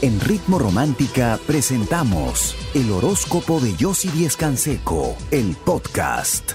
En Ritmo Romántica presentamos el horóscopo de Yossi Díez Canseco, el podcast.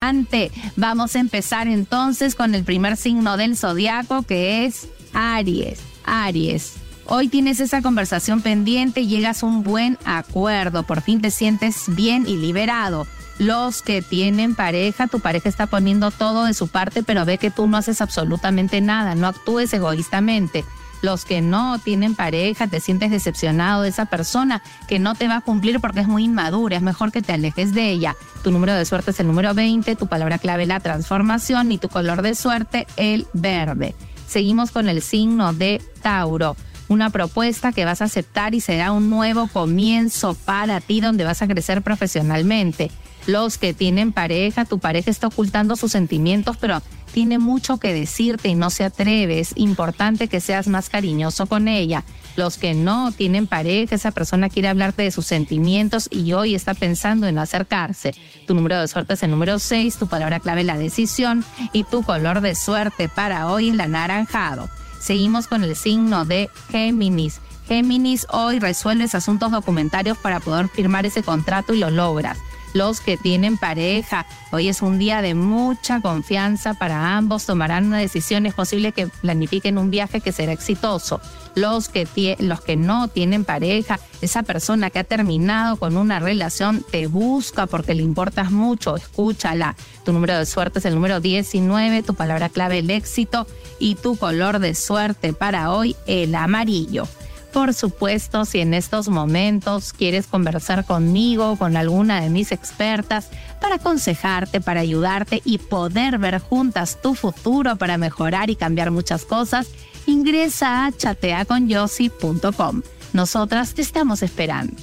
Ante, vamos a empezar entonces con el primer signo del zodiaco que es Aries. Aries. Hoy tienes esa conversación pendiente llegas a un buen acuerdo. Por fin te sientes bien y liberado. Los que tienen pareja, tu pareja está poniendo todo de su parte, pero ve que tú no haces absolutamente nada. No actúes egoístamente los que no tienen pareja, te sientes decepcionado de esa persona que no te va a cumplir porque es muy inmadura, es mejor que te alejes de ella. Tu número de suerte es el número 20, tu palabra clave la transformación y tu color de suerte el verde. Seguimos con el signo de Tauro una propuesta que vas a aceptar y será un nuevo comienzo para ti donde vas a crecer profesionalmente. Los que tienen pareja, tu pareja está ocultando sus sentimientos, pero tiene mucho que decirte y no se atreve. Es importante que seas más cariñoso con ella. Los que no tienen pareja, esa persona quiere hablarte de sus sentimientos y hoy está pensando en acercarse. Tu número de suerte es el número 6, tu palabra clave la decisión y tu color de suerte para hoy es el anaranjado. Seguimos con el signo de Géminis. Géminis, hoy resuelves asuntos documentarios para poder firmar ese contrato y lo logras los que tienen pareja. Hoy es un día de mucha confianza para ambos, tomarán una decisión, es posible que planifiquen un viaje que será exitoso. Los que, los que no tienen pareja, esa persona que ha terminado con una relación te busca porque le importas mucho, escúchala. Tu número de suerte es el número 19, tu palabra clave el éxito y tu color de suerte para hoy el amarillo. Por supuesto, si en estos momentos quieres conversar conmigo, con alguna de mis expertas, para aconsejarte, para ayudarte y poder ver juntas tu futuro para mejorar y cambiar muchas cosas, ingresa a chateaconyossi.com. Nosotras te estamos esperando.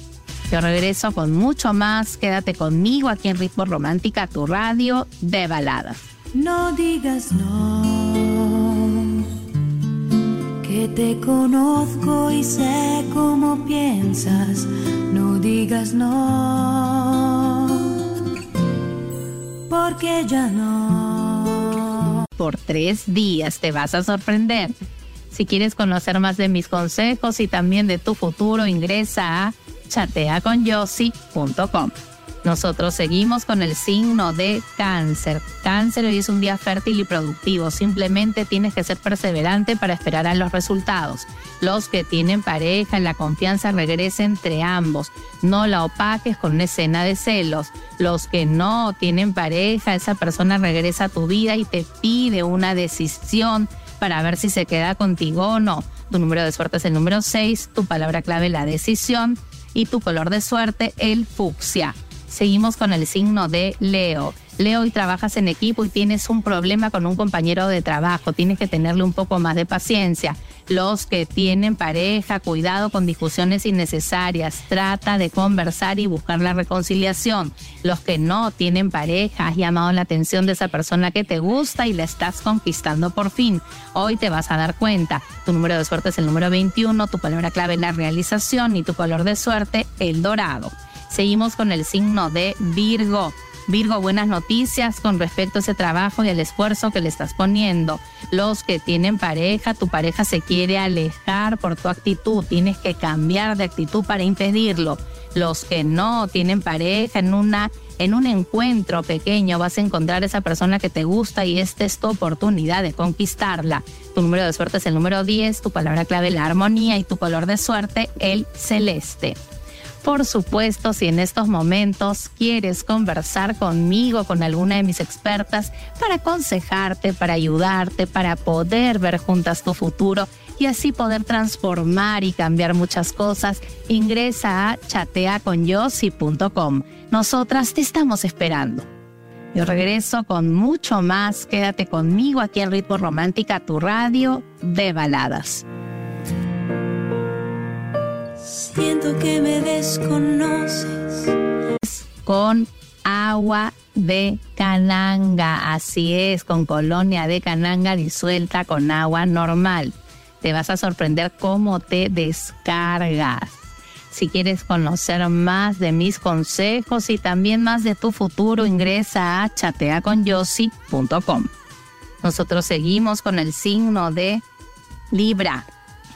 Yo regreso con mucho más. Quédate conmigo aquí en Ritmo Romántica, tu radio de baladas. No digas no que te conozco y sé cómo piensas, no digas no, porque ya no. Por tres días te vas a sorprender. Si quieres conocer más de mis consejos y también de tu futuro, ingresa a chateaconyossi.com. Nosotros seguimos con el signo de cáncer. Cáncer hoy es un día fértil y productivo. Simplemente tienes que ser perseverante para esperar a los resultados. Los que tienen pareja, la confianza regresa entre ambos. No la opaques con una escena de celos. Los que no tienen pareja, esa persona regresa a tu vida y te pide una decisión para ver si se queda contigo o no. Tu número de suerte es el número 6, tu palabra clave la decisión y tu color de suerte el fucsia. Seguimos con el signo de Leo. Leo, y trabajas en equipo y tienes un problema con un compañero de trabajo, tienes que tenerle un poco más de paciencia. Los que tienen pareja, cuidado con discusiones innecesarias, trata de conversar y buscar la reconciliación. Los que no tienen pareja, has llamado la atención de esa persona que te gusta y la estás conquistando por fin. Hoy te vas a dar cuenta. Tu número de suerte es el número 21, tu palabra clave la realización y tu color de suerte el dorado. Seguimos con el signo de Virgo. Virgo, buenas noticias con respecto a ese trabajo y el esfuerzo que le estás poniendo. Los que tienen pareja, tu pareja se quiere alejar por tu actitud, tienes que cambiar de actitud para impedirlo. Los que no tienen pareja en una en un encuentro pequeño vas a encontrar esa persona que te gusta y esta es tu oportunidad de conquistarla. Tu número de suerte es el número 10, tu palabra clave la armonía y tu color de suerte el celeste. Por supuesto, si en estos momentos quieres conversar conmigo, con alguna de mis expertas, para aconsejarte, para ayudarte, para poder ver juntas tu futuro y así poder transformar y cambiar muchas cosas, ingresa a chateaconyossi.com. Nosotras te estamos esperando. Yo regreso con mucho más. Quédate conmigo aquí en Ritmo Romántica, tu radio de baladas. Siento que me desconoces. Con agua de cananga, así es, con colonia de cananga disuelta con agua normal. Te vas a sorprender cómo te descargas. Si quieres conocer más de mis consejos y también más de tu futuro, ingresa a chateaconyossi.com. Nosotros seguimos con el signo de Libra.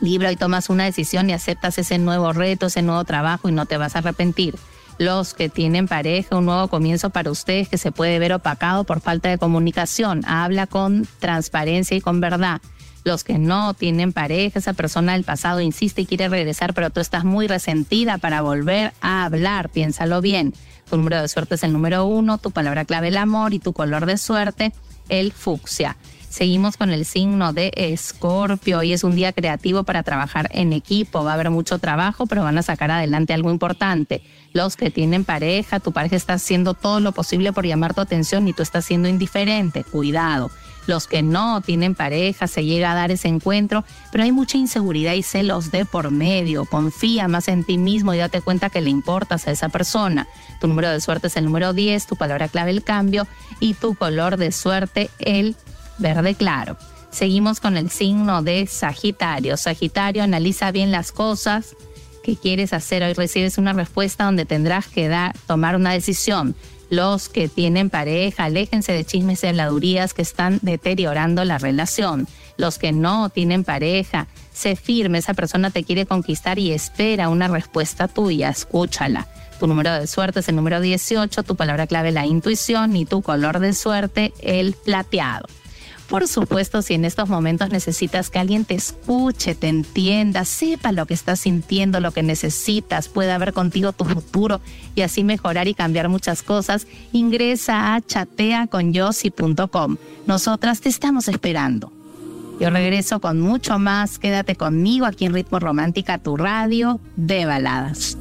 Libra, hoy tomas una decisión y aceptas ese nuevo reto, ese nuevo trabajo y no te vas a arrepentir. Los que tienen pareja, un nuevo comienzo para ustedes que se puede ver opacado por falta de comunicación. Habla con transparencia y con verdad. Los que no tienen pareja, esa persona del pasado insiste y quiere regresar, pero tú estás muy resentida para volver a hablar. Piénsalo bien. Tu número de suerte es el número uno, tu palabra clave el amor y tu color de suerte el fucsia. Seguimos con el signo de Escorpio. Hoy es un día creativo para trabajar en equipo. Va a haber mucho trabajo, pero van a sacar adelante algo importante. Los que tienen pareja, tu pareja está haciendo todo lo posible por llamar tu atención y tú estás siendo indiferente. Cuidado. Los que no tienen pareja, se llega a dar ese encuentro, pero hay mucha inseguridad y celos de por medio. Confía más en ti mismo y date cuenta que le importas a esa persona. Tu número de suerte es el número 10, tu palabra clave el cambio y tu color de suerte el verde claro. Seguimos con el signo de Sagitario. Sagitario, analiza bien las cosas que quieres hacer. Hoy recibes una respuesta donde tendrás que dar, tomar una decisión. Los que tienen pareja, aléjense de chismes y habladurías que están deteriorando la relación. Los que no tienen pareja, sé firme, esa persona te quiere conquistar y espera una respuesta tuya, escúchala. Tu número de suerte es el número 18, tu palabra clave la intuición y tu color de suerte el plateado. Por supuesto, si en estos momentos necesitas que alguien te escuche, te entienda, sepa lo que estás sintiendo, lo que necesitas, pueda ver contigo tu futuro y así mejorar y cambiar muchas cosas, ingresa a chateaconyossi.com. Nosotras te estamos esperando. Yo regreso con mucho más. Quédate conmigo aquí en Ritmo Romántica, tu radio de baladas.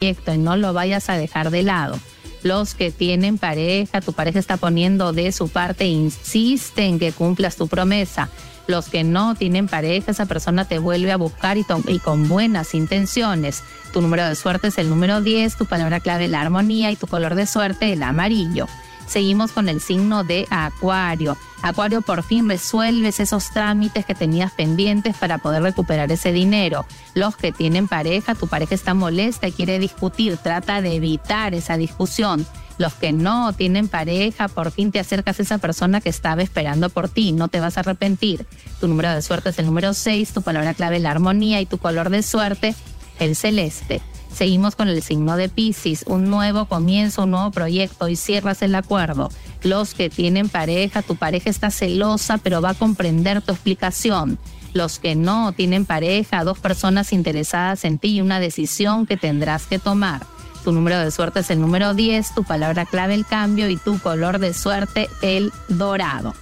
Y no lo vayas a dejar de lado los que tienen pareja, tu pareja está poniendo de su parte, insiste en que cumplas tu promesa. Los que no tienen pareja, esa persona te vuelve a buscar y, y, con buenas intenciones. Tu número de suerte es el número 10, tu palabra clave la armonía y tu color de suerte el amarillo. Seguimos con el signo de Acuario. Acuario, por fin resuelves esos trámites que tenías pendientes para poder recuperar ese dinero. Los que tienen pareja, tu pareja está molesta y quiere discutir, trata de evitar esa discusión. Los que no tienen pareja, por fin te acercas a esa persona que estaba esperando por ti, no te vas a arrepentir. Tu número de suerte es el número 6, tu palabra clave la armonía y tu color de suerte el celeste. Seguimos con el signo de Pisces, un nuevo comienzo, un nuevo proyecto y cierras el acuerdo. Los que tienen pareja, tu pareja está celosa, pero va a comprender tu explicación. Los que no tienen pareja, dos personas interesadas en ti y una decisión que tendrás que tomar. Tu número de suerte es el número 10, tu palabra clave el cambio y tu color de suerte el dorado.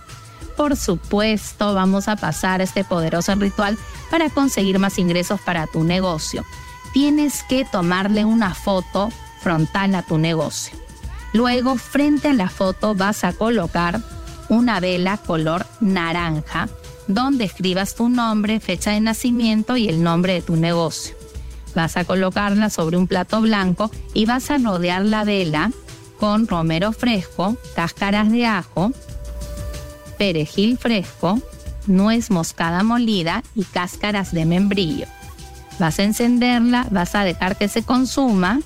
Por supuesto, vamos a pasar este poderoso ritual para conseguir más ingresos para tu negocio tienes que tomarle una foto frontal a tu negocio. Luego, frente a la foto vas a colocar una vela color naranja donde escribas tu nombre, fecha de nacimiento y el nombre de tu negocio. Vas a colocarla sobre un plato blanco y vas a rodear la vela con romero fresco, cáscaras de ajo, perejil fresco, nuez moscada molida y cáscaras de membrillo. Vas a encenderla, vas a dejar que se consuma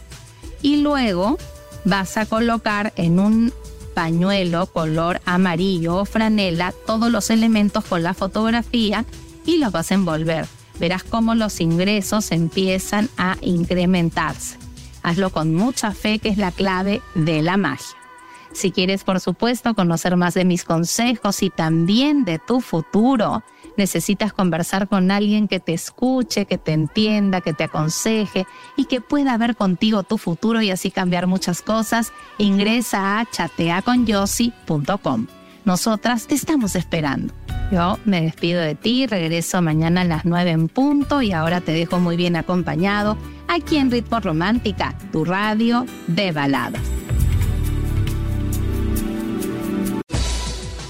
y luego vas a colocar en un pañuelo color amarillo o franela todos los elementos con la fotografía y los vas a envolver. Verás cómo los ingresos empiezan a incrementarse. Hazlo con mucha fe, que es la clave de la magia. Si quieres, por supuesto, conocer más de mis consejos y también de tu futuro, necesitas conversar con alguien que te escuche, que te entienda, que te aconseje y que pueda ver contigo tu futuro y así cambiar muchas cosas, ingresa a chateaconyossi.com. Nosotras te estamos esperando. Yo me despido de ti, regreso mañana a las 9 en punto y ahora te dejo muy bien acompañado aquí en Ritmo Romántica, tu radio de baladas.